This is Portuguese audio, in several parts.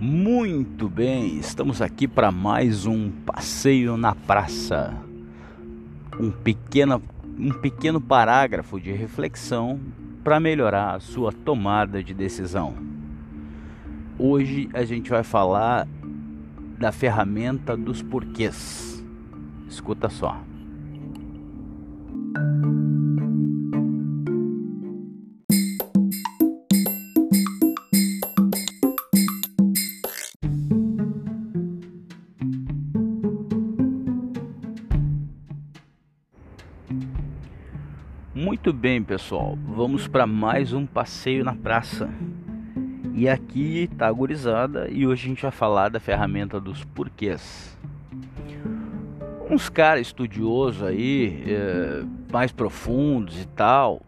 Muito bem, estamos aqui para mais um passeio na praça. Um pequeno, um pequeno parágrafo de reflexão para melhorar a sua tomada de decisão. Hoje a gente vai falar da ferramenta dos porquês. Escuta só. Muito bem, pessoal. Vamos para mais um passeio na praça. E aqui tá a gurizada e hoje a gente vai falar da ferramenta dos porquês. Uns caras estudiosos aí, é, mais profundos e tal,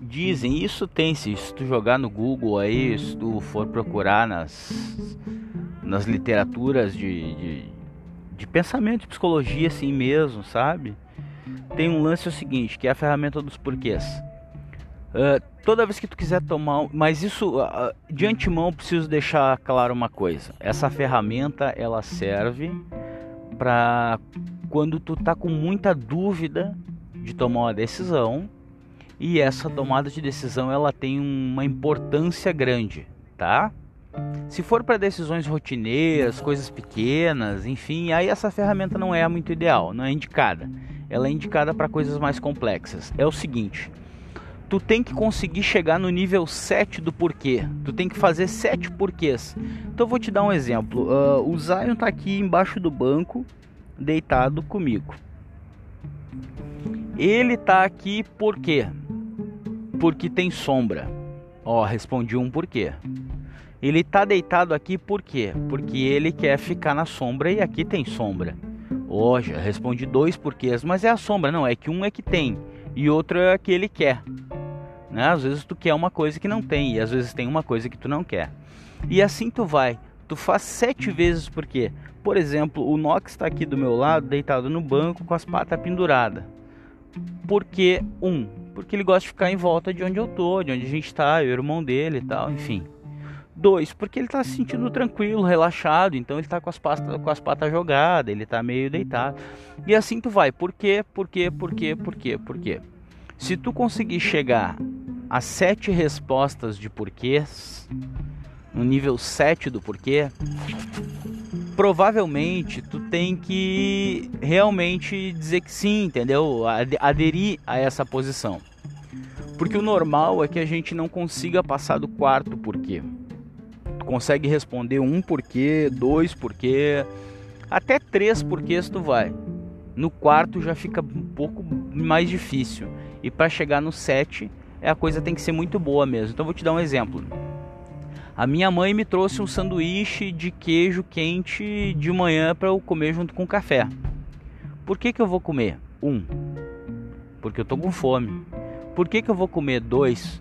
dizem, isso tem, se tu jogar no Google aí, se tu for procurar nas, nas literaturas de, de, de pensamento, de psicologia assim mesmo, sabe? tem um lance é o seguinte, que é a ferramenta dos porquês. Uh, toda vez que tu quiser tomar, mas isso uh, de antemão preciso deixar claro uma coisa. Essa ferramenta ela serve para quando tu tá com muita dúvida de tomar uma decisão e essa tomada de decisão ela tem uma importância grande, tá? Se for para decisões rotineiras, coisas pequenas, enfim, aí essa ferramenta não é muito ideal, não é indicada ela é indicada para coisas mais complexas. É o seguinte: tu tem que conseguir chegar no nível 7 do porquê. Tu tem que fazer 7 porquês. Então eu vou te dar um exemplo. Uh, o Zion está aqui embaixo do banco, deitado comigo. Ele está aqui por quê? Porque tem sombra. Ó, respondi um porquê. Ele está deitado aqui por quê? Porque ele quer ficar na sombra e aqui tem sombra. Hoje, oh, respondi dois porquês, mas é a sombra, não, é que um é que tem e outro é que ele quer. Né? Às vezes tu quer uma coisa que não tem e às vezes tem uma coisa que tu não quer. E assim tu vai, tu faz sete vezes porque, por exemplo, o Nox está aqui do meu lado, deitado no banco com as patas penduradas. Porque um, porque ele gosta de ficar em volta de onde eu tô, de onde a gente está, o irmão dele e tal, enfim. Dois, porque ele está se sentindo tranquilo, relaxado, então ele está com as patas, com as patas jogadas, ele está meio deitado. E assim tu vai. Por quê? Por quê? Por quê? Por quê? Por quê? Se tu conseguir chegar a sete respostas de porquês, no nível 7 do porquê, provavelmente tu tem que realmente dizer que sim, entendeu? Aderir a essa posição. Porque o normal é que a gente não consiga passar do quarto porquê consegue responder um porquê, dois porquê, até três porquês tu vai. No quarto já fica um pouco mais difícil. E para chegar no sete, a coisa tem que ser muito boa mesmo. Então vou te dar um exemplo. A minha mãe me trouxe um sanduíche de queijo quente de manhã para eu comer junto com café. Por que, que eu vou comer? Um, porque eu tô com fome. Por que, que eu vou comer dois?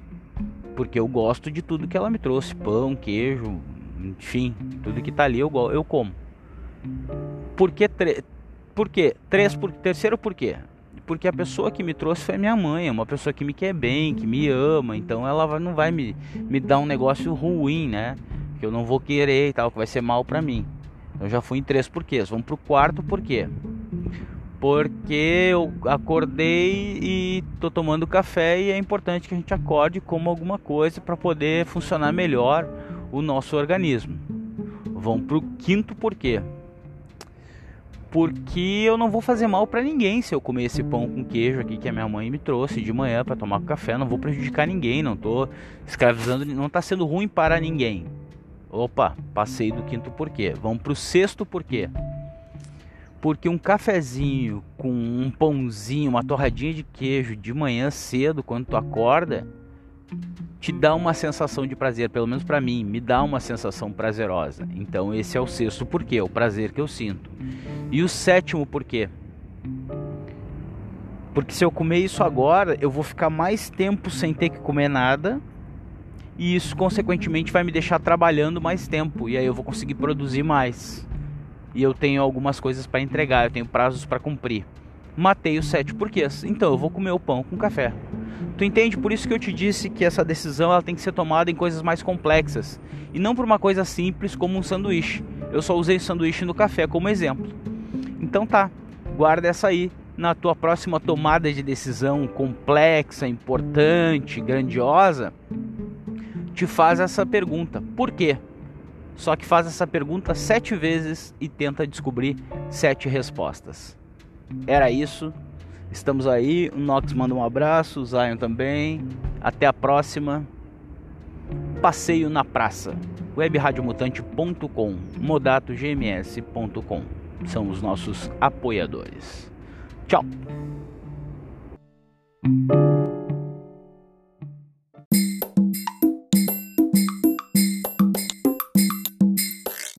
porque eu gosto de tudo que ela me trouxe, pão, queijo, enfim, tudo que tá ali eu, eu como. Por que, por quê? Três, por, terceiro por quê? Porque a pessoa que me trouxe foi minha mãe, é uma pessoa que me quer bem, que me ama, então ela não vai me, me dar um negócio ruim, né? Que eu não vou querer e tal, que vai ser mal para mim. Eu já fui em três porquês. Vamos pro quarto porquê porque eu acordei e tô tomando café e é importante que a gente acorde como alguma coisa para poder funcionar melhor o nosso organismo. Vamos pro quinto porquê. Porque eu não vou fazer mal para ninguém se eu comer esse pão com queijo aqui que a minha mãe me trouxe de manhã para tomar café, não vou prejudicar ninguém, não tô escravizando, não tá sendo ruim para ninguém. Opa, passei do quinto porquê. Vamos pro sexto porquê porque um cafezinho com um pãozinho, uma torradinha de queijo de manhã cedo, quando tu acorda, te dá uma sensação de prazer, pelo menos para mim, me dá uma sensação prazerosa. Então esse é o sexto porquê, o prazer que eu sinto. E o sétimo porquê? Porque se eu comer isso agora, eu vou ficar mais tempo sem ter que comer nada. E isso consequentemente vai me deixar trabalhando mais tempo e aí eu vou conseguir produzir mais e eu tenho algumas coisas para entregar, eu tenho prazos para cumprir. matei os sete porquês. Então eu vou comer o pão com café. Tu entende? Por isso que eu te disse que essa decisão ela tem que ser tomada em coisas mais complexas e não por uma coisa simples como um sanduíche. Eu só usei sanduíche no café como exemplo. Então tá, guarda essa aí na tua próxima tomada de decisão complexa, importante, grandiosa. Te faz essa pergunta: por quê? Só que faz essa pergunta sete vezes e tenta descobrir sete respostas. Era isso. Estamos aí. O Nox manda um abraço, o Zion também. Até a próxima. Passeio na Praça. webradiomutante.com, modatogms.com. São os nossos apoiadores. Tchau.